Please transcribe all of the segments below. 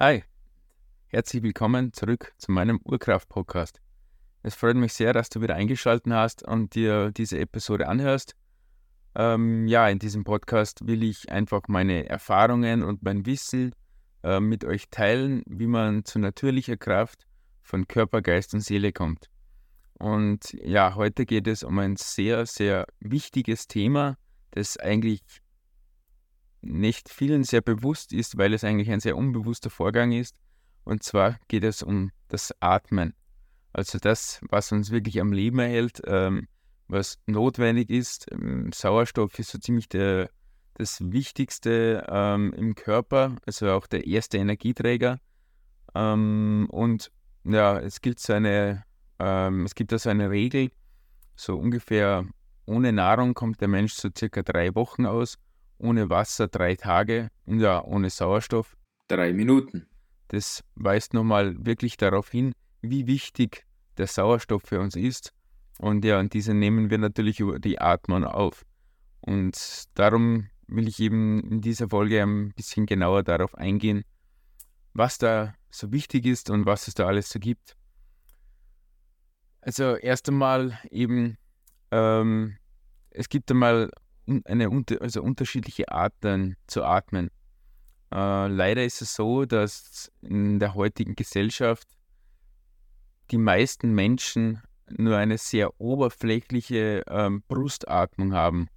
Hi, herzlich willkommen zurück zu meinem Urkraft-Podcast. Es freut mich sehr, dass du wieder eingeschaltet hast und dir diese Episode anhörst. Ähm, ja, in diesem Podcast will ich einfach meine Erfahrungen und mein Wissen äh, mit euch teilen, wie man zu natürlicher Kraft von Körper, Geist und Seele kommt. Und ja, heute geht es um ein sehr, sehr wichtiges Thema, das eigentlich nicht vielen sehr bewusst ist, weil es eigentlich ein sehr unbewusster Vorgang ist. Und zwar geht es um das Atmen. Also das, was uns wirklich am Leben erhält, ähm, was notwendig ist. Ähm, Sauerstoff ist so ziemlich der, das Wichtigste ähm, im Körper, also auch der erste Energieträger. Ähm, und ja, es gibt so eine, ähm, es gibt also eine Regel, so ungefähr ohne Nahrung kommt der Mensch so circa drei Wochen aus ohne Wasser drei Tage und ja, ohne Sauerstoff drei Minuten. Das weist nochmal wirklich darauf hin, wie wichtig der Sauerstoff für uns ist. Und ja, und diese nehmen wir natürlich über die Atmung auf. Und darum will ich eben in dieser Folge ein bisschen genauer darauf eingehen, was da so wichtig ist und was es da alles so gibt. Also erst einmal eben, ähm, es gibt einmal eine also unterschiedliche Arten zu atmen. Äh, leider ist es so, dass in der heutigen Gesellschaft die meisten Menschen nur eine sehr oberflächliche ähm, Brustatmung haben.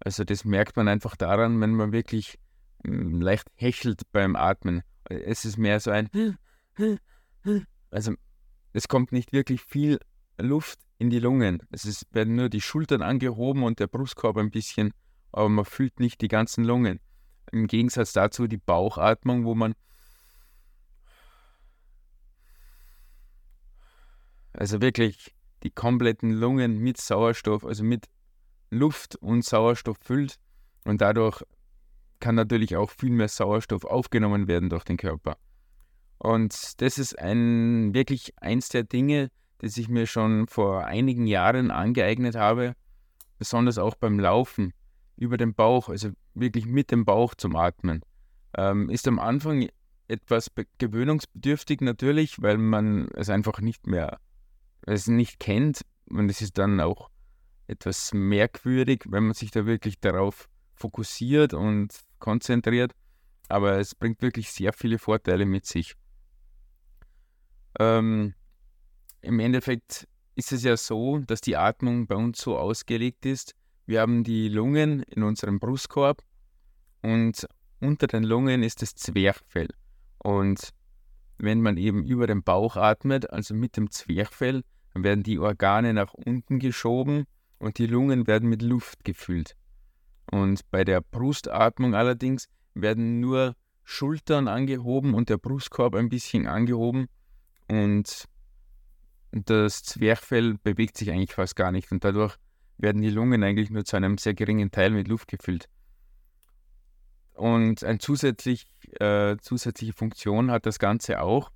Also das merkt man einfach daran, wenn man wirklich ähm, leicht hechelt beim Atmen. Es ist mehr so ein also es kommt nicht wirklich viel Luft in die Lungen. Es ist, werden nur die Schultern angehoben und der Brustkorb ein bisschen, aber man fühlt nicht die ganzen Lungen. Im Gegensatz dazu die Bauchatmung, wo man also wirklich die kompletten Lungen mit Sauerstoff, also mit Luft und Sauerstoff füllt und dadurch kann natürlich auch viel mehr Sauerstoff aufgenommen werden durch den Körper. Und das ist ein wirklich eins der Dinge, das ich mir schon vor einigen Jahren angeeignet habe, besonders auch beim Laufen über den Bauch, also wirklich mit dem Bauch zum Atmen. Ähm, ist am Anfang etwas gewöhnungsbedürftig natürlich, weil man es einfach nicht mehr, es nicht kennt und es ist dann auch etwas merkwürdig, wenn man sich da wirklich darauf fokussiert und konzentriert. Aber es bringt wirklich sehr viele Vorteile mit sich. Ähm, im Endeffekt ist es ja so, dass die Atmung bei uns so ausgelegt ist. Wir haben die Lungen in unserem Brustkorb und unter den Lungen ist das Zwerchfell. Und wenn man eben über den Bauch atmet, also mit dem Zwerchfell, dann werden die Organe nach unten geschoben und die Lungen werden mit Luft gefüllt. Und bei der Brustatmung allerdings werden nur Schultern angehoben und der Brustkorb ein bisschen angehoben und das Zwerchfell bewegt sich eigentlich fast gar nicht und dadurch werden die Lungen eigentlich nur zu einem sehr geringen Teil mit Luft gefüllt. Und eine zusätzlich, äh, zusätzliche Funktion hat das Ganze auch.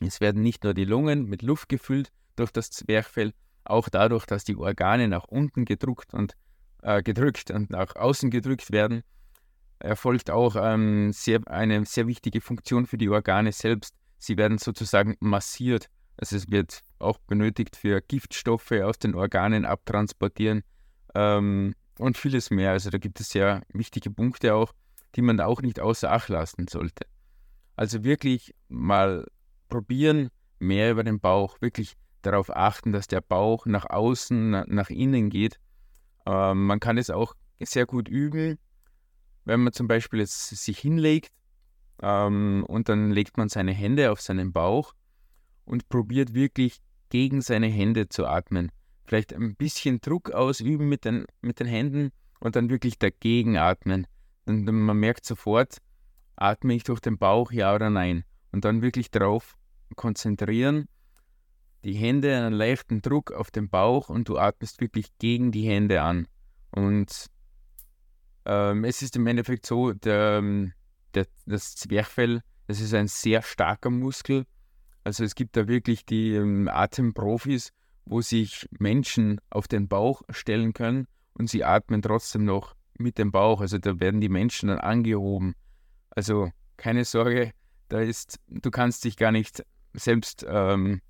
Es werden nicht nur die Lungen mit Luft gefüllt durch das Zwerchfell, auch dadurch, dass die Organe nach unten gedrückt und äh, gedrückt und nach außen gedrückt werden, erfolgt auch ähm, sehr, eine sehr wichtige Funktion für die Organe selbst. Sie werden sozusagen massiert also es wird auch benötigt für Giftstoffe aus den Organen abtransportieren ähm, und vieles mehr. Also da gibt es sehr wichtige Punkte auch, die man auch nicht außer Acht lassen sollte. Also wirklich mal probieren, mehr über den Bauch, wirklich darauf achten, dass der Bauch nach außen, nach innen geht. Ähm, man kann es auch sehr gut üben, wenn man zum Beispiel jetzt sich hinlegt ähm, und dann legt man seine Hände auf seinen Bauch und probiert wirklich gegen seine Hände zu atmen. Vielleicht ein bisschen Druck ausüben mit den, mit den Händen und dann wirklich dagegen atmen. Und man merkt sofort, atme ich durch den Bauch, ja oder nein. Und dann wirklich darauf konzentrieren, die Hände einen leichten Druck auf den Bauch und du atmest wirklich gegen die Hände an. Und ähm, es ist im Endeffekt so, der, ähm, der, das Zwerchfell, das ist ein sehr starker Muskel also es gibt da wirklich die ähm, Atemprofis, wo sich Menschen auf den Bauch stellen können und sie atmen trotzdem noch mit dem Bauch. Also da werden die Menschen dann angehoben. Also keine Sorge, da ist, du kannst dich gar nicht selbst ähm,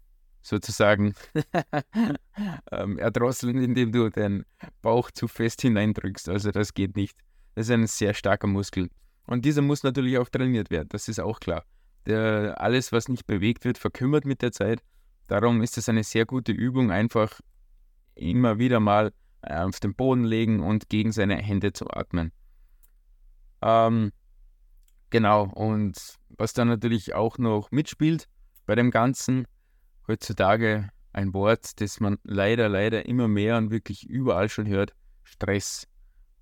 sozusagen ähm, erdrosseln, indem du den Bauch zu fest hineindrückst. Also das geht nicht. Das ist ein sehr starker Muskel. Und dieser muss natürlich auch trainiert werden, das ist auch klar. Der, alles, was nicht bewegt wird, verkümmert mit der Zeit. Darum ist es eine sehr gute Übung, einfach immer wieder mal äh, auf den Boden legen und gegen seine Hände zu atmen. Ähm, genau, und was dann natürlich auch noch mitspielt bei dem Ganzen, heutzutage ein Wort, das man leider, leider immer mehr und wirklich überall schon hört, Stress.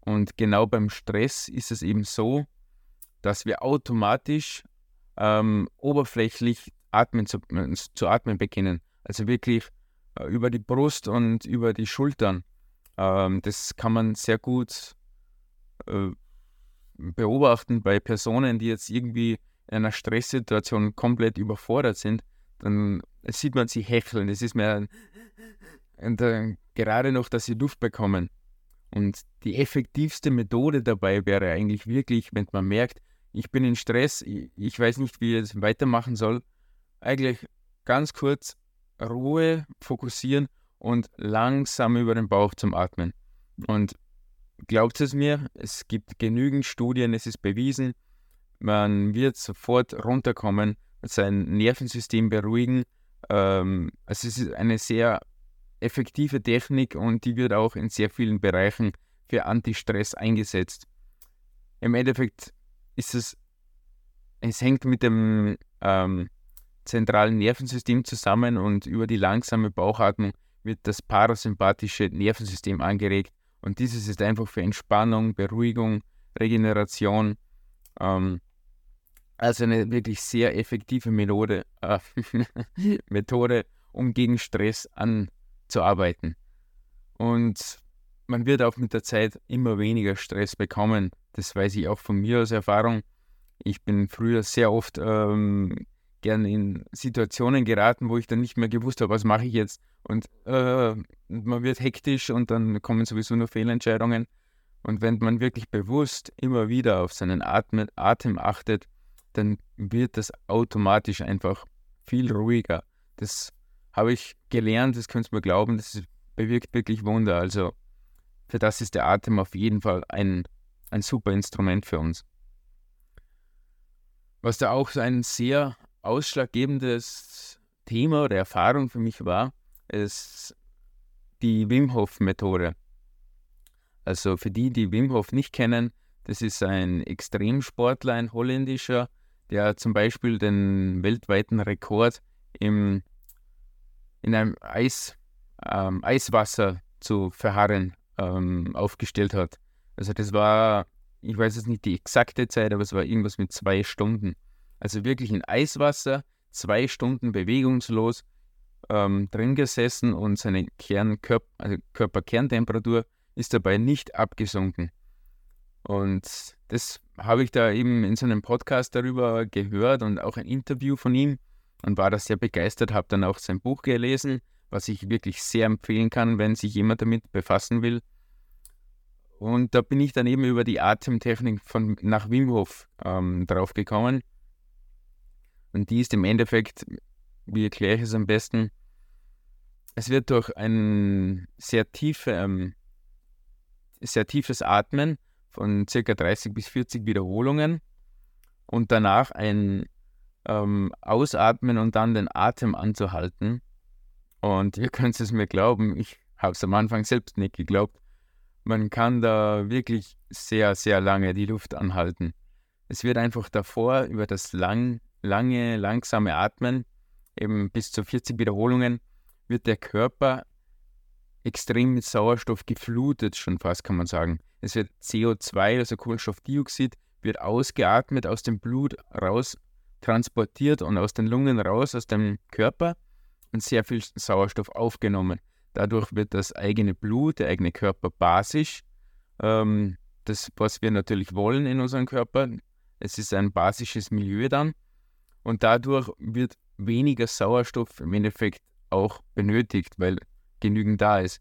Und genau beim Stress ist es eben so, dass wir automatisch ähm, oberflächlich atmen zu, zu, atmen beginnen. Also wirklich äh, über die Brust und über die Schultern. Ähm, das kann man sehr gut äh, beobachten bei Personen, die jetzt irgendwie in einer Stresssituation komplett überfordert sind. Dann sieht man sie hecheln. Es ist mehr und, äh, gerade noch, dass sie Luft bekommen. Und die effektivste Methode dabei wäre eigentlich wirklich, wenn man merkt, ich bin in Stress, ich, weiß nicht, wie ich es weitermachen soll, eigentlich ganz kurz Ruhe, fokussieren und langsam über den Bauch zum Atmen. Und glaubt es mir, es gibt genügend Studien, es ist bewiesen, man wird sofort runterkommen, sein Nervensystem beruhigen. Ähm, also es ist eine sehr effektive Technik und die wird auch in sehr vielen Bereichen für Anti-Stress eingesetzt. Im Endeffekt ist es, es hängt mit dem ähm, zentralen Nervensystem zusammen und über die langsame Bauchatmung wird das parasympathische Nervensystem angeregt und dieses ist einfach für Entspannung, Beruhigung, Regeneration, ähm, also eine wirklich sehr effektive Methode, äh, Methode, um gegen Stress anzuarbeiten. Und man wird auch mit der Zeit immer weniger Stress bekommen. Das weiß ich auch von mir aus Erfahrung. Ich bin früher sehr oft ähm, gern in Situationen geraten, wo ich dann nicht mehr gewusst habe, was mache ich jetzt. Und äh, man wird hektisch und dann kommen sowieso nur Fehlentscheidungen. Und wenn man wirklich bewusst immer wieder auf seinen Atem, Atem achtet, dann wird das automatisch einfach viel ruhiger. Das habe ich gelernt, das könnt ihr mir glauben, das bewirkt wirklich Wunder. Also für das ist der Atem auf jeden Fall ein, ein super Instrument für uns. Was da auch ein sehr ausschlaggebendes Thema oder Erfahrung für mich war, ist die Wim Hof Methode. Also für die, die Wim Hof nicht kennen, das ist ein Extremsportler, ein holländischer, der zum Beispiel den weltweiten Rekord im, in einem Eis, ähm, Eiswasser zu verharren ähm, aufgestellt hat. Also das war, ich weiß jetzt nicht die exakte Zeit, aber es war irgendwas mit zwei Stunden. Also wirklich in Eiswasser, zwei Stunden bewegungslos ähm, drin gesessen und seine Kernkörper, also Körperkerntemperatur ist dabei nicht abgesunken. Und das habe ich da eben in so einem Podcast darüber gehört und auch ein Interview von ihm und war da sehr begeistert, habe dann auch sein Buch gelesen, was ich wirklich sehr empfehlen kann, wenn sich jemand damit befassen will. Und da bin ich dann eben über die Atemtechnik von nach Wim Hof ähm, drauf. Und die ist im Endeffekt, wie erkläre ich es am besten, es wird durch ein sehr, tiefe, ähm, sehr tiefes Atmen von ca. 30 bis 40 Wiederholungen und danach ein ähm, Ausatmen und dann den Atem anzuhalten. Und ihr könnt es mir glauben, ich habe es am Anfang selbst nicht geglaubt. Man kann da wirklich sehr, sehr lange die Luft anhalten. Es wird einfach davor über das lang, lange, langsame Atmen, eben bis zu 40 Wiederholungen, wird der Körper extrem mit Sauerstoff geflutet, schon fast kann man sagen. Es wird CO2, also Kohlenstoffdioxid, wird ausgeatmet, aus dem Blut raus transportiert und aus den Lungen raus, aus dem Körper und sehr viel Sauerstoff aufgenommen. Dadurch wird das eigene Blut, der eigene Körper basisch. Ähm, das, was wir natürlich wollen in unserem Körper. Es ist ein basisches Milieu dann. Und dadurch wird weniger Sauerstoff im Endeffekt auch benötigt, weil genügend da ist.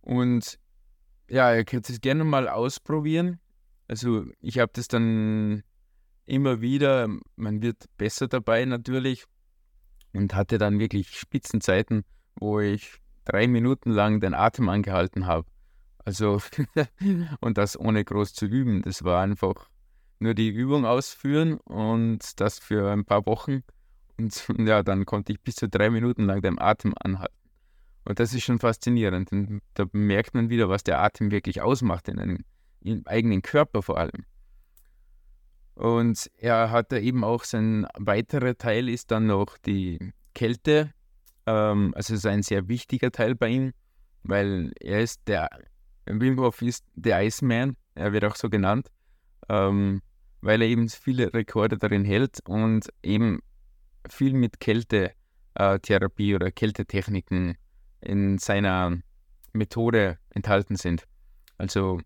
Und ja, ihr könnt es gerne mal ausprobieren. Also ich habe das dann immer wieder, man wird besser dabei natürlich und hatte dann wirklich Spitzenzeiten, wo ich drei Minuten lang den Atem angehalten habe. Also, und das ohne groß zu üben. Das war einfach nur die Übung ausführen und das für ein paar Wochen. Und ja, dann konnte ich bis zu drei Minuten lang den Atem anhalten. Und das ist schon faszinierend. Und da merkt man wieder, was der Atem wirklich ausmacht, in einem im eigenen Körper vor allem. Und er hat da eben auch sein weiterer Teil ist dann noch die Kälte. Ähm, also ist ein sehr wichtiger Teil bei ihm, weil er ist der, Wim Hof ist der Iceman, er wird auch so genannt, ähm, weil er eben viele Rekorde darin hält und eben viel mit Kältetherapie oder Kältetechniken in seiner Methode enthalten sind. Also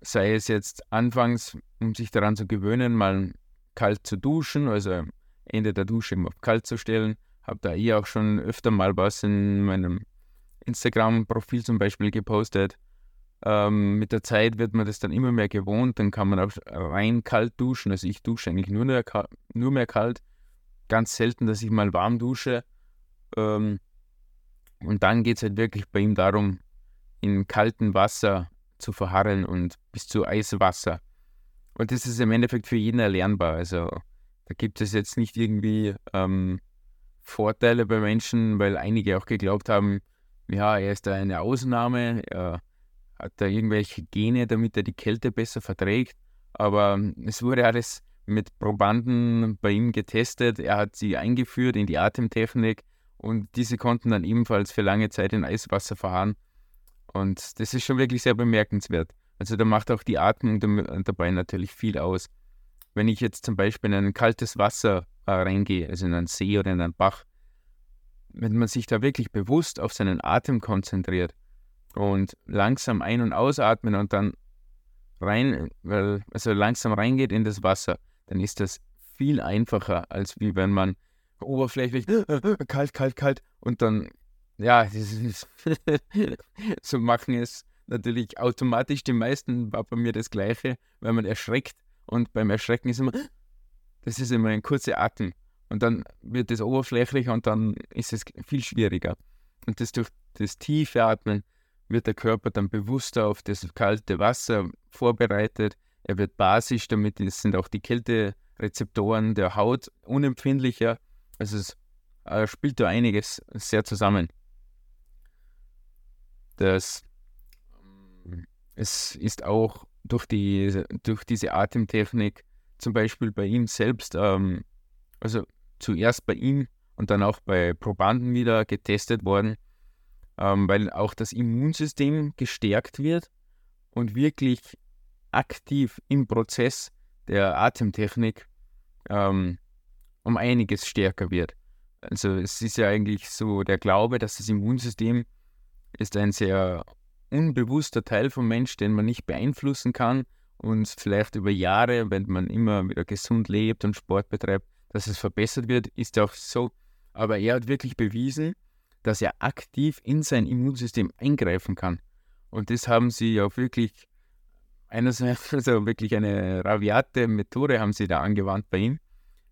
sei es jetzt anfangs, um sich daran zu gewöhnen, mal kalt zu duschen, also Ende der Dusche immer auf kalt zu stellen. Habe da eh auch schon öfter mal was in meinem Instagram-Profil zum Beispiel gepostet. Ähm, mit der Zeit wird man das dann immer mehr gewohnt, dann kann man auch rein kalt duschen. Also ich dusche eigentlich nur, mehr, nur mehr kalt. Ganz selten, dass ich mal warm dusche. Ähm, und dann geht es halt wirklich bei ihm darum, in kaltem Wasser zu verharren und bis zu Eiswasser. Und das ist im Endeffekt für jeden erlernbar. Also da gibt es jetzt nicht irgendwie ähm, Vorteile bei Menschen, weil einige auch geglaubt haben, ja, er ist da eine Ausnahme, er hat da irgendwelche Gene, damit er die Kälte besser verträgt. Aber es wurde alles mit Probanden bei ihm getestet. Er hat sie eingeführt in die Atemtechnik und diese konnten dann ebenfalls für lange Zeit in Eiswasser fahren. Und das ist schon wirklich sehr bemerkenswert. Also da macht auch die Atmung dabei natürlich viel aus. Wenn ich jetzt zum Beispiel in ein kaltes Wasser äh, reingehe, also in einen See oder in einen Bach, wenn man sich da wirklich bewusst auf seinen Atem konzentriert und langsam ein- und ausatmen und dann rein, weil, also langsam reingeht in das Wasser, dann ist das viel einfacher, als wie wenn man oberflächlich kalt, kalt, kalt und dann ja, so machen es natürlich automatisch. Die meisten war bei mir das Gleiche, weil man erschreckt und beim Erschrecken ist immer, das ist immer ein kurzer Atem und dann wird es oberflächlich und dann ist es viel schwieriger. Und das durch das tiefe Atmen wird der Körper dann bewusster auf das kalte Wasser vorbereitet. Er wird basisch, damit sind auch die Kälterezeptoren der Haut unempfindlicher. Also es äh, spielt da einiges sehr zusammen ähm, es ist auch durch, die, durch diese Atemtechnik zum Beispiel bei ihm selbst, ähm, also zuerst bei ihm und dann auch bei Probanden wieder getestet worden, ähm, weil auch das Immunsystem gestärkt wird und wirklich aktiv im Prozess der Atemtechnik ähm, um einiges stärker wird. Also es ist ja eigentlich so der Glaube, dass das Immunsystem ist ein sehr unbewusster Teil vom Mensch, den man nicht beeinflussen kann und vielleicht über Jahre, wenn man immer wieder gesund lebt und Sport betreibt, dass es verbessert wird, ist auch so. Aber er hat wirklich bewiesen, dass er aktiv in sein Immunsystem eingreifen kann. Und das haben sie auch wirklich, einerseits, also wirklich eine raviate Methode haben sie da angewandt bei ihm.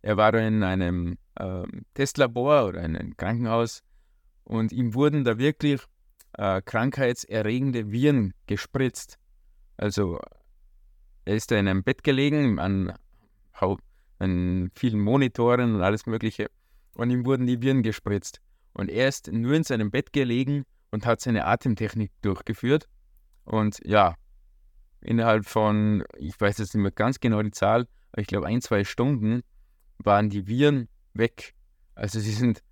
Er war in einem äh, Testlabor oder in einem Krankenhaus und ihm wurden da wirklich äh, krankheitserregende Viren gespritzt. Also er ist da in einem Bett gelegen, an, an vielen Monitoren und alles Mögliche. Und ihm wurden die Viren gespritzt. Und er ist nur in seinem Bett gelegen und hat seine Atemtechnik durchgeführt. Und ja, innerhalb von, ich weiß jetzt nicht mehr ganz genau die Zahl, aber ich glaube ein, zwei Stunden waren die Viren weg. Also sie sind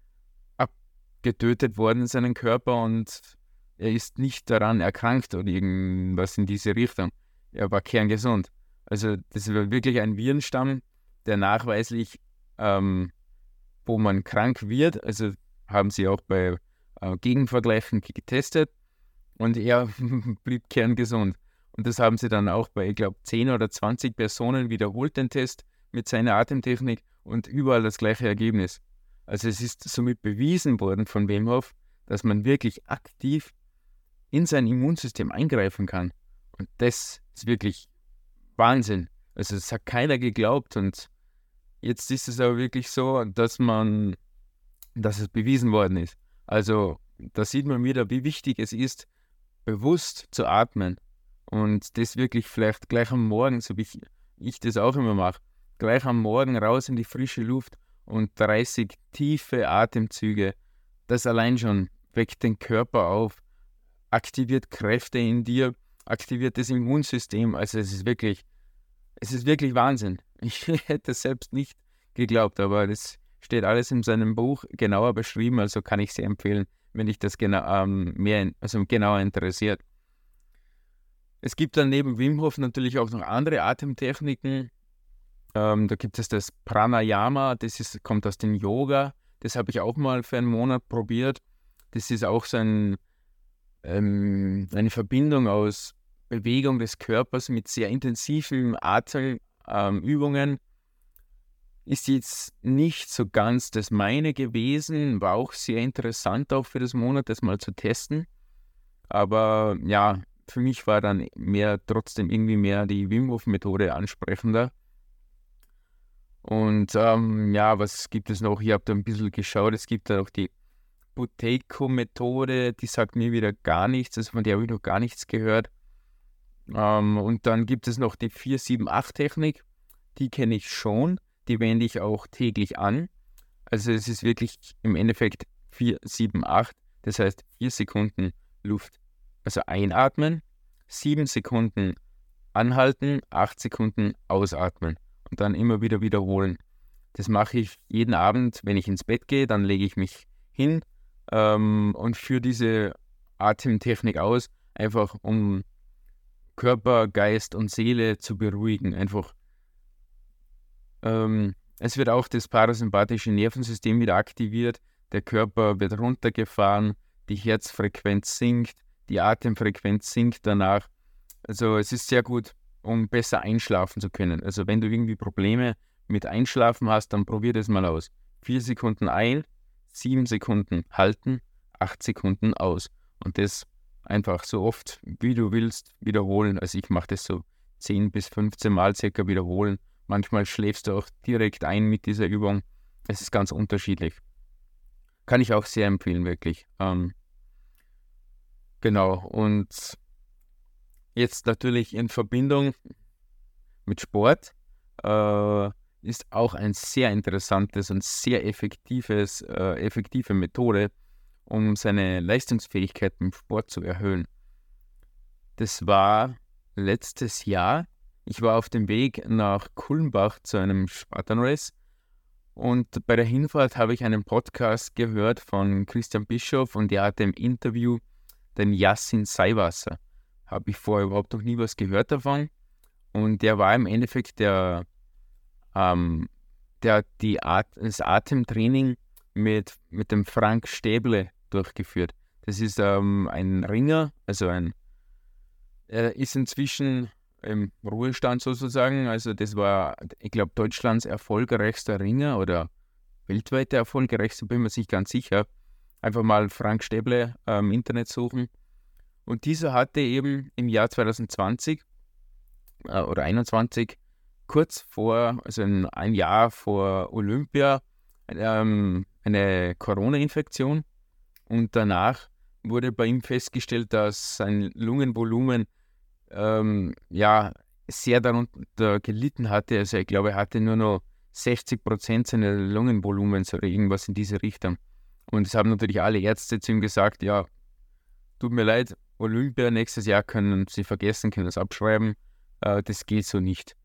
abgetötet worden in seinem Körper und er ist nicht daran erkrankt oder irgendwas in diese Richtung. Er war kerngesund. Also das war wirklich ein Virenstamm, der nachweislich, ähm, wo man krank wird, also haben sie auch bei äh, Gegenvergleichen getestet und er blieb kerngesund. Und das haben sie dann auch bei, ich glaube, 10 oder 20 Personen wiederholt, den Test mit seiner Atemtechnik und überall das gleiche Ergebnis. Also es ist somit bewiesen worden von Wim dass man wirklich aktiv in sein Immunsystem eingreifen kann. Und das ist wirklich Wahnsinn. Also es hat keiner geglaubt und Jetzt ist es aber wirklich so, dass man, dass es bewiesen worden ist. Also da sieht man wieder, wie wichtig es ist, bewusst zu atmen. Und das wirklich vielleicht gleich am Morgen, so wie ich, ich das auch immer mache, gleich am Morgen raus in die frische Luft und 30 tiefe Atemzüge. Das allein schon weckt den Körper auf, aktiviert Kräfte in dir, aktiviert das Immunsystem. Also es ist wirklich, es ist wirklich Wahnsinn. Ich hätte es selbst nicht geglaubt, aber das steht alles in seinem Buch genauer beschrieben, also kann ich sehr empfehlen, wenn dich das genau, ähm, mehr, also genauer interessiert. Es gibt dann neben Wim Hof natürlich auch noch andere Atemtechniken. Ähm, da gibt es das Pranayama, das ist, kommt aus dem Yoga. Das habe ich auch mal für einen Monat probiert. Das ist auch so ein, ähm, eine Verbindung aus Bewegung des Körpers mit sehr intensiven Atemübungen. Ähm, ist jetzt nicht so ganz das meine gewesen, war auch sehr interessant auch für das Monat, das mal zu testen. Aber ja, für mich war dann mehr trotzdem irgendwie mehr die Wim Hof Methode ansprechender. Und ähm, ja, was gibt es noch? Ich habe da ein bisschen geschaut. Es gibt da noch die Buteco-Methode, die sagt mir wieder gar nichts. Also von der habe ich noch gar nichts gehört. Ähm, und dann gibt es noch die 478-Technik. Die kenne ich schon. Die wende ich auch täglich an. Also es ist wirklich im Endeffekt 478. Das heißt 4 Sekunden Luft. Also einatmen, 7 Sekunden anhalten, 8 Sekunden ausatmen und dann immer wieder wiederholen. Das mache ich jeden Abend, wenn ich ins Bett gehe, dann lege ich mich hin ähm, und führe diese Atemtechnik aus, einfach um Körper, Geist und Seele zu beruhigen. Einfach. Ähm, es wird auch das parasympathische Nervensystem wieder aktiviert, der Körper wird runtergefahren, die Herzfrequenz sinkt, die Atemfrequenz sinkt danach. Also es ist sehr gut um besser einschlafen zu können. Also wenn du irgendwie Probleme mit Einschlafen hast, dann probier das mal aus. Vier Sekunden ein, sieben Sekunden halten, acht Sekunden aus. Und das einfach so oft, wie du willst, wiederholen. Also ich mache das so 10 bis 15 Mal circa wiederholen. Manchmal schläfst du auch direkt ein mit dieser Übung. Es ist ganz unterschiedlich. Kann ich auch sehr empfehlen, wirklich. Ähm, genau. Und Jetzt natürlich in Verbindung mit Sport äh, ist auch ein sehr interessantes und sehr effektives, äh, effektive Methode, um seine Leistungsfähigkeit im Sport zu erhöhen. Das war letztes Jahr. Ich war auf dem Weg nach Kulmbach zu einem Spartan-Race und bei der Hinfahrt habe ich einen Podcast gehört von Christian Bischoff und der hatte im Interview den Yassin Seiwasser habe ich vorher überhaupt noch nie was gehört davon. Und der war im Endeffekt der, ähm, der die At das Atemtraining mit, mit dem Frank Stäble durchgeführt. Das ist ähm, ein Ringer, also ein, er ist inzwischen im Ruhestand sozusagen. Also das war, ich glaube, Deutschlands erfolgreichster Ringer oder weltweit der erfolgreichste, bin mir nicht ganz sicher. Einfach mal Frank Stäble äh, im Internet suchen. Und dieser hatte eben im Jahr 2020 äh, oder 2021, kurz vor, also ein, Jahr vor Olympia, ähm, eine Corona-Infektion. Und danach wurde bei ihm festgestellt, dass sein Lungenvolumen ähm, ja sehr darunter gelitten hatte. Also ich glaube, er hatte nur noch 60 Prozent seines Lungenvolumens oder irgendwas in diese Richtung. Und es haben natürlich alle Ärzte zu ihm gesagt, ja, tut mir leid, Olympia nächstes Jahr können sie vergessen, können es abschreiben. Äh, das geht so nicht.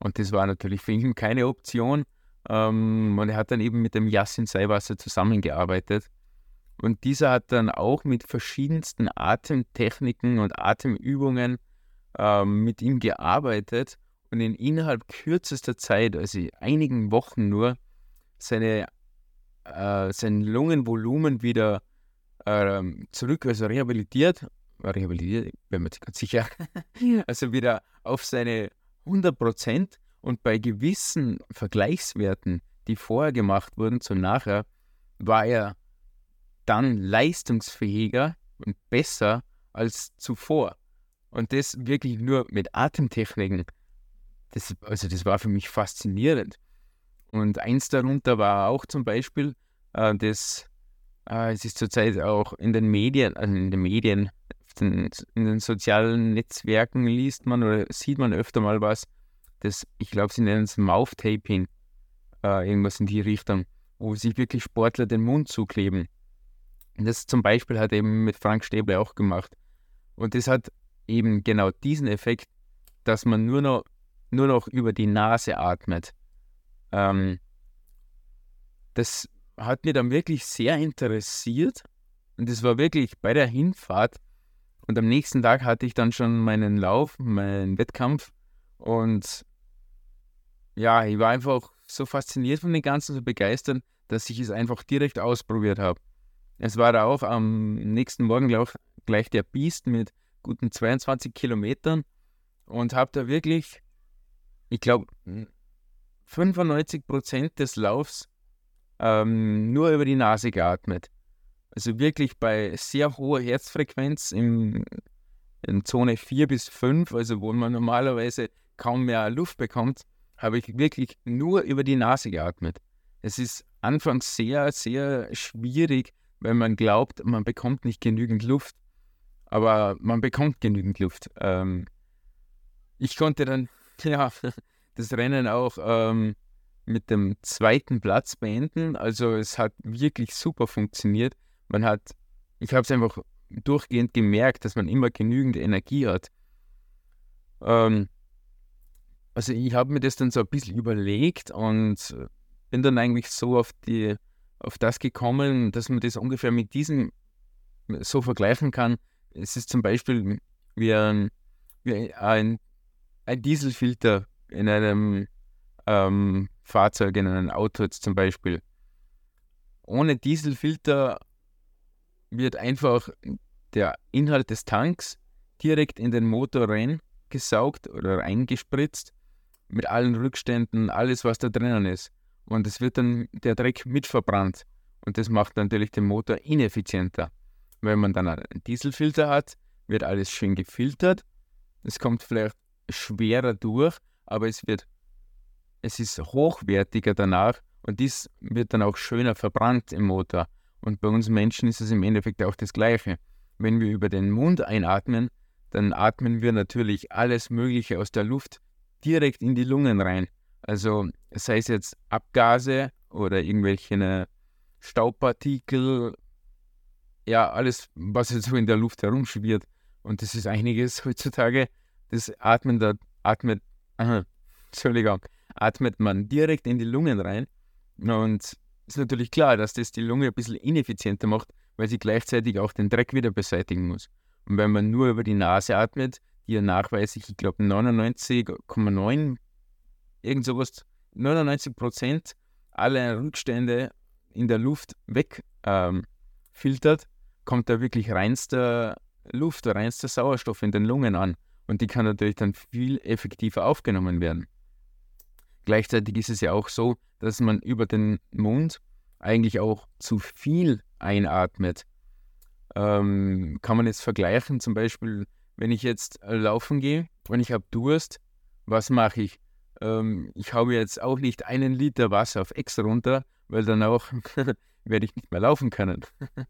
Und das war natürlich für ihn keine Option. Ähm, und er hat dann eben mit dem Yassin Seiwasser zusammengearbeitet. Und dieser hat dann auch mit verschiedensten Atemtechniken und Atemübungen ähm, mit ihm gearbeitet und in innerhalb kürzester Zeit, also einigen Wochen nur, seine, äh, sein Lungenvolumen wieder äh, zurück, also rehabilitiert rehabilitiert, bin mir ganz sicher, also wieder auf seine 100 Prozent und bei gewissen Vergleichswerten, die vorher gemacht wurden zu nachher, war er dann leistungsfähiger und besser als zuvor. Und das wirklich nur mit Atemtechniken. Das, also das war für mich faszinierend. Und eins darunter war auch zum Beispiel, äh, das, äh, es ist zurzeit auch in den Medien, also in den Medien, in den sozialen Netzwerken liest man oder sieht man öfter mal was, das, ich glaube, sie nennen es Mouth-Taping, äh, irgendwas in die Richtung, wo sich wirklich Sportler den Mund zukleben. Das zum Beispiel hat eben mit Frank Stäble auch gemacht. Und das hat eben genau diesen Effekt, dass man nur noch, nur noch über die Nase atmet. Ähm, das hat mir dann wirklich sehr interessiert. Und das war wirklich bei der Hinfahrt. Und am nächsten Tag hatte ich dann schon meinen Lauf, meinen Wettkampf. Und ja, ich war einfach so fasziniert von den Ganzen, so begeistert, dass ich es einfach direkt ausprobiert habe. Es war auch am nächsten Morgen glaub, gleich der Biest mit guten 22 Kilometern und habe da wirklich, ich glaube, 95 Prozent des Laufs ähm, nur über die Nase geatmet. Also wirklich bei sehr hoher Herzfrequenz im, in Zone 4 bis 5, also wo man normalerweise kaum mehr Luft bekommt, habe ich wirklich nur über die Nase geatmet. Es ist anfangs sehr, sehr schwierig, weil man glaubt, man bekommt nicht genügend Luft. Aber man bekommt genügend Luft. Ähm, ich konnte dann ja, das Rennen auch ähm, mit dem zweiten Platz beenden. Also es hat wirklich super funktioniert. Man hat, ich habe es einfach durchgehend gemerkt, dass man immer genügend Energie hat. Ähm, also ich habe mir das dann so ein bisschen überlegt und bin dann eigentlich so auf die auf das gekommen, dass man das ungefähr mit diesem so vergleichen kann. Es ist zum Beispiel wie ein, wie ein, ein Dieselfilter in einem ähm, Fahrzeug, in einem Auto jetzt zum Beispiel. Ohne Dieselfilter wird einfach der Inhalt des Tanks direkt in den Motor reingesaugt oder eingespritzt mit allen Rückständen, alles was da drinnen ist. Und es wird dann der Dreck mitverbrannt. Und das macht natürlich den Motor ineffizienter. Wenn man dann einen Dieselfilter hat, wird alles schön gefiltert. Es kommt vielleicht schwerer durch, aber es wird, es ist hochwertiger danach und dies wird dann auch schöner verbrannt im Motor. Und bei uns Menschen ist es im Endeffekt auch das Gleiche. Wenn wir über den Mund einatmen, dann atmen wir natürlich alles Mögliche aus der Luft direkt in die Lungen rein. Also sei es jetzt Abgase oder irgendwelche ne, Staubpartikel, ja, alles, was jetzt so in der Luft herumschwirrt. Und das ist einiges heutzutage. Das atmen da, atmet, aha, Entschuldigung, atmet man direkt in die Lungen rein. Und ist natürlich klar, dass das die Lunge ein bisschen ineffizienter macht, weil sie gleichzeitig auch den Dreck wieder beseitigen muss. Und wenn man nur über die Nase atmet, die ja nachweislich, ich glaube, 99,9 irgend sowas, 99 Prozent aller Rückstände in der Luft wegfiltert, ähm, kommt da wirklich reinster Luft, reinster Sauerstoff in den Lungen an. Und die kann natürlich dann viel effektiver aufgenommen werden. Gleichzeitig ist es ja auch so, dass man über den Mund eigentlich auch zu viel einatmet. Ähm, kann man jetzt vergleichen, zum Beispiel, wenn ich jetzt laufen gehe und ich habe Durst, was mache ich? ähm, ich habe jetzt auch nicht einen Liter Wasser auf Ex runter, weil dann auch werde ich nicht mehr laufen können.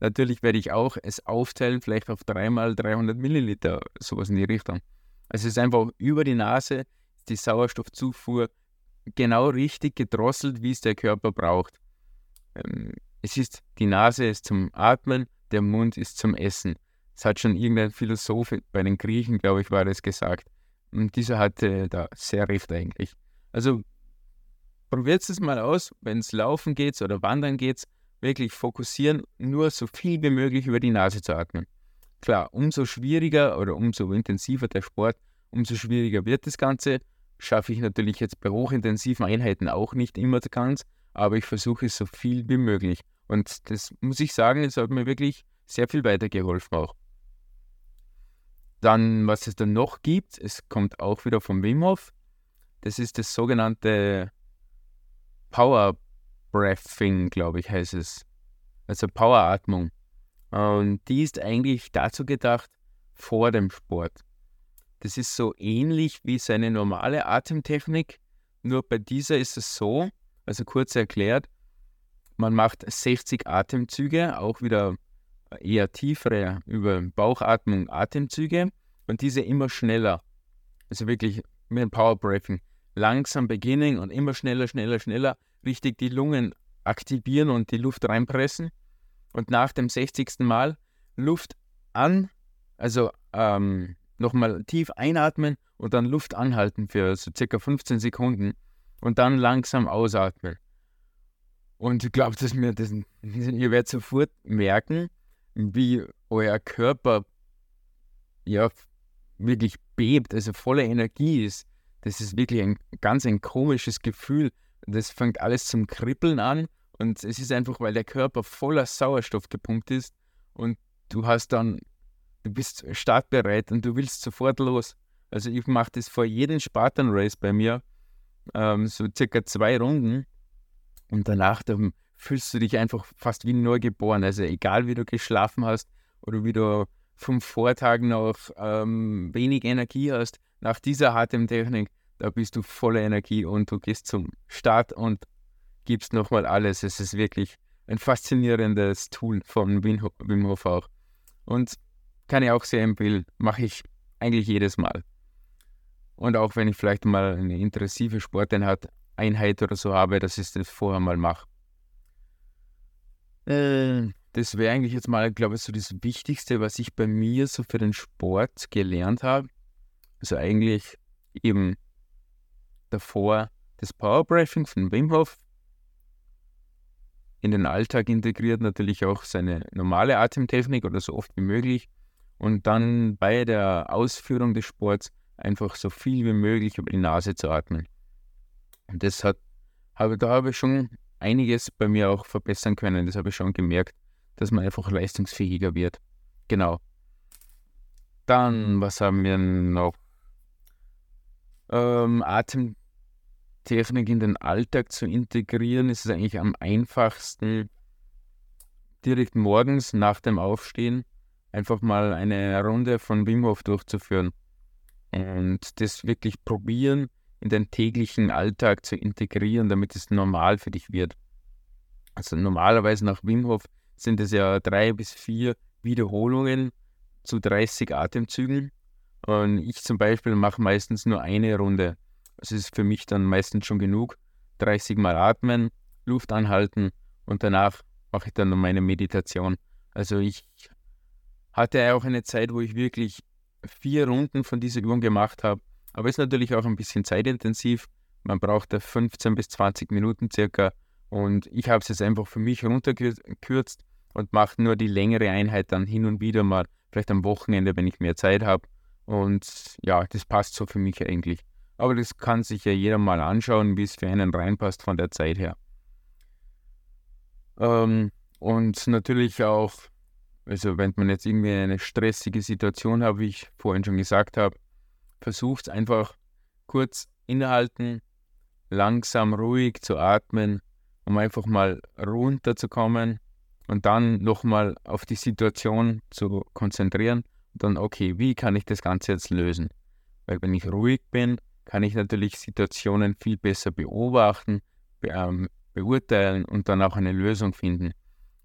Natürlich werde ich auch es aufteilen, vielleicht auf dreimal 300 Milliliter, sowas in die Richtung. Also es ist einfach über die Nase die Sauerstoffzufuhr genau richtig gedrosselt, wie es der Körper braucht. Ähm, es ist, die Nase ist zum Atmen, der Mund ist zum Essen. Das hat schon irgendein Philosoph bei den Griechen, glaube ich, war das gesagt. Und dieser hatte da sehr recht eigentlich. Also probiert es mal aus, wenn es laufen geht oder wandern geht, wirklich fokussieren, nur so viel wie möglich über die Nase zu atmen. Klar, umso schwieriger oder umso intensiver der Sport, umso schwieriger wird das Ganze. Schaffe ich natürlich jetzt bei hochintensiven Einheiten auch nicht immer ganz, aber ich versuche es so viel wie möglich. Und das muss ich sagen, es hat mir wirklich sehr viel weitergeholfen auch. Dann, was es dann noch gibt, es kommt auch wieder vom Wim Hof. Das ist das sogenannte Power Breathing, glaube ich, heißt es. Also Poweratmung. Und die ist eigentlich dazu gedacht vor dem Sport. Das ist so ähnlich wie seine normale Atemtechnik, nur bei dieser ist es so, Also kurz erklärt, man macht 60 Atemzüge, auch wieder eher tiefere über Bauchatmung Atemzüge und diese immer schneller. Also wirklich mit dem Power Breathing. Langsam beginnen und immer schneller, schneller, schneller richtig die Lungen aktivieren und die Luft reinpressen. Und nach dem 60. Mal Luft an, also ähm, nochmal tief einatmen und dann Luft anhalten für so circa 15 Sekunden und dann langsam ausatmen. Und ich glaube, dass mir das, ihr werdet sofort merken, wie euer Körper ja wirklich bebt, also voller Energie ist. Das ist wirklich ein ganz ein komisches Gefühl. Das fängt alles zum Kribbeln an und es ist einfach, weil der Körper voller Sauerstoff gepumpt ist und du hast dann, du bist startbereit und du willst sofort los. Also ich mache das vor jedem Spartan Race bei mir, ähm, so circa zwei Runden und danach dann fühlst du dich einfach fast wie neugeboren. Also egal wie du geschlafen hast oder wie du vom Vortag noch ähm, wenig Energie hast, nach dieser Atemtechnik, da bist du voller Energie und du gehst zum Start und gibst nochmal alles. Es ist wirklich ein faszinierendes Tool von Wim Hof auch. Und kann ich auch sehr empfehlen, mache ich eigentlich jedes Mal. Und auch wenn ich vielleicht mal eine intensive Sporteinheit Einheit oder so habe, dass ich das vorher mal mache. Äh, das wäre eigentlich jetzt mal, glaube ich, so das Wichtigste, was ich bei mir so für den Sport gelernt habe. Also eigentlich eben davor das Powerbreathing von Wim Hof in den Alltag integriert, natürlich auch seine normale Atemtechnik oder so oft wie möglich. Und dann bei der Ausführung des Sports einfach so viel wie möglich über die Nase zu atmen. Und das hat, habe, da habe ich schon einiges bei mir auch verbessern können. Das habe ich schon gemerkt, dass man einfach leistungsfähiger wird. Genau. Dann, was haben wir noch? Ähm, Atemtechnik in den Alltag zu integrieren, ist es eigentlich am einfachsten, direkt morgens nach dem Aufstehen einfach mal eine Runde von Wim Hof durchzuführen. Und das wirklich probieren, in den täglichen Alltag zu integrieren, damit es normal für dich wird. Also normalerweise nach Wim Hof sind es ja drei bis vier Wiederholungen zu 30 Atemzügen. Und ich zum Beispiel mache meistens nur eine Runde. Das ist für mich dann meistens schon genug. 30 Mal atmen, Luft anhalten und danach mache ich dann noch meine Meditation. Also ich hatte auch eine Zeit, wo ich wirklich vier Runden von dieser Übung gemacht habe aber ist natürlich auch ein bisschen zeitintensiv. Man braucht da 15 bis 20 Minuten circa. Und ich habe es jetzt einfach für mich runtergekürzt und mache nur die längere Einheit dann hin und wieder mal, vielleicht am Wochenende, wenn ich mehr Zeit habe. Und ja, das passt so für mich eigentlich. Aber das kann sich ja jeder mal anschauen, wie es für einen reinpasst von der Zeit her. Ähm, und natürlich auch, also wenn man jetzt irgendwie eine stressige Situation hat, wie ich vorhin schon gesagt habe, versucht einfach kurz innehalten, langsam ruhig zu atmen, um einfach mal runterzukommen und dann nochmal auf die Situation zu konzentrieren und dann, okay, wie kann ich das Ganze jetzt lösen? Weil wenn ich ruhig bin, kann ich natürlich Situationen viel besser beobachten, be ähm, beurteilen und dann auch eine Lösung finden.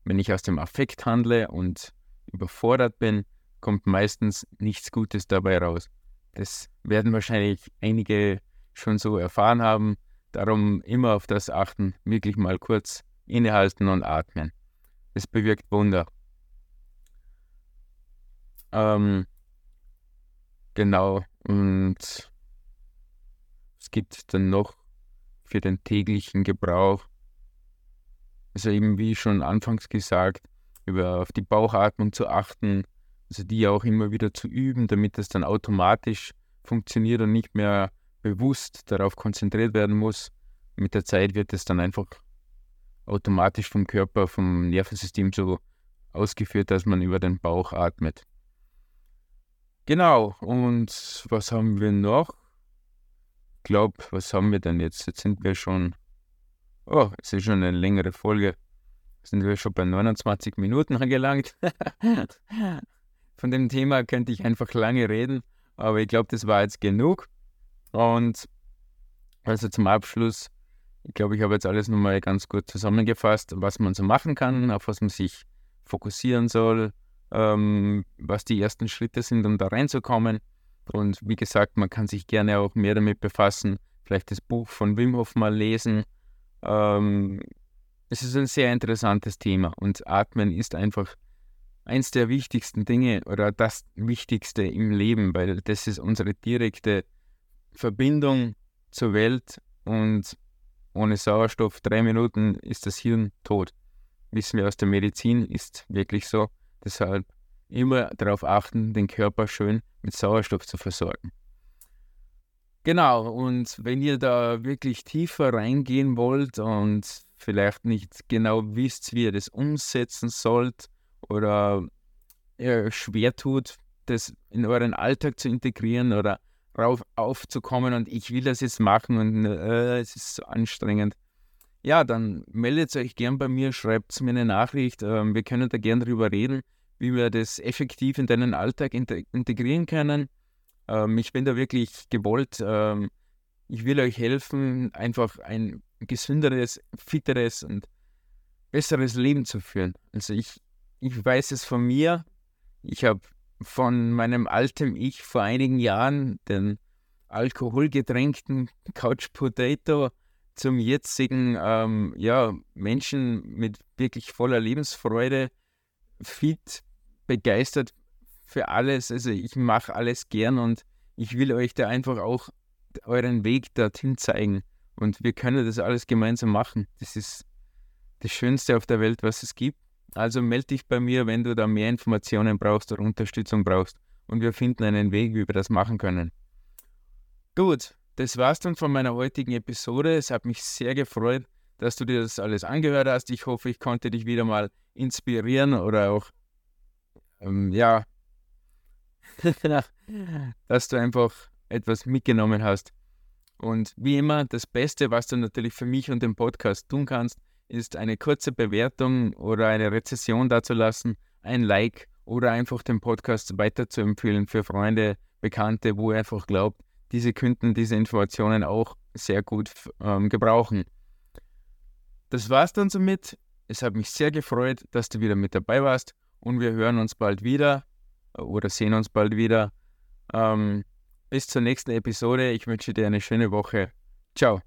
Wenn ich aus dem Affekt handle und überfordert bin, kommt meistens nichts Gutes dabei raus. Das werden wahrscheinlich einige schon so erfahren haben. Darum immer auf das achten, wirklich mal kurz innehalten und atmen. Das bewirkt Wunder. Ähm, genau. Und es gibt dann noch für den täglichen Gebrauch, also eben wie schon anfangs gesagt, über auf die Bauchatmung zu achten, also die auch immer wieder zu üben, damit das dann automatisch funktioniert und nicht mehr bewusst darauf konzentriert werden muss. Mit der Zeit wird es dann einfach automatisch vom Körper, vom Nervensystem so ausgeführt, dass man über den Bauch atmet. Genau, und was haben wir noch? Ich glaube, was haben wir denn jetzt? Jetzt sind wir schon, oh, es ist schon eine längere Folge. Sind wir schon bei 29 Minuten angelangt. Von dem Thema könnte ich einfach lange reden, aber ich glaube, das war jetzt genug. Und also zum Abschluss Ich glaube, ich habe jetzt alles nochmal ganz gut zusammengefasst, was man so machen kann, auf was man sich fokussieren soll, ähm, was die ersten Schritte sind, um da reinzukommen. Und wie gesagt, man kann sich gerne auch mehr damit befassen, vielleicht das Buch von Wim Hof mal lesen. Ähm, es ist ein sehr interessantes Thema und Atmen ist einfach eins der wichtigsten Dinge oder das Wichtigste im Leben, weil das ist unsere direkte Verbindung zur Welt und ohne Sauerstoff drei Minuten ist das Hirn tot. Wissen wir aus der Medizin, ist wirklich so. Deshalb immer darauf achten, den Körper schön mit Sauerstoff zu versorgen. Genau, und wenn ihr da wirklich tiefer reingehen wollt und vielleicht nicht genau wisst, wie ihr das umsetzen sollt oder ihr schwer tut, das in euren Alltag zu integrieren oder rauf aufzukommen und ich will das jetzt machen und äh, es ist so anstrengend. Ja, dann meldet euch gern bei mir, schreibt mir eine Nachricht. Äh, wir können da gern drüber reden, wie wir das effektiv in deinen Alltag integrieren können. Ähm, ich bin da wirklich gewollt. Ähm, ich will euch helfen, einfach ein gesünderes, fitteres und besseres Leben zu führen. Also ich, ich weiß es von mir. Ich habe von meinem alten Ich vor einigen Jahren den alkoholgetränkten Couch Potato zum jetzigen ähm, ja, Menschen mit wirklich voller Lebensfreude, fit, begeistert für alles. Also ich mache alles gern und ich will euch da einfach auch euren Weg dorthin zeigen. Und wir können das alles gemeinsam machen. Das ist das Schönste auf der Welt, was es gibt. Also melde dich bei mir, wenn du da mehr Informationen brauchst oder Unterstützung brauchst. Und wir finden einen Weg, wie wir das machen können. Gut, das war's dann von meiner heutigen Episode. Es hat mich sehr gefreut, dass du dir das alles angehört hast. Ich hoffe, ich konnte dich wieder mal inspirieren oder auch, ähm, ja, dass du einfach etwas mitgenommen hast. Und wie immer, das Beste, was du natürlich für mich und den Podcast tun kannst, ist eine kurze Bewertung oder eine Rezession dazulassen, ein Like oder einfach den Podcast weiterzuempfehlen für Freunde, Bekannte, wo ihr einfach glaubt, diese könnten diese Informationen auch sehr gut ähm, gebrauchen. Das war's dann somit. Es hat mich sehr gefreut, dass du wieder mit dabei warst und wir hören uns bald wieder äh, oder sehen uns bald wieder. Ähm, bis zur nächsten Episode. Ich wünsche dir eine schöne Woche. Ciao.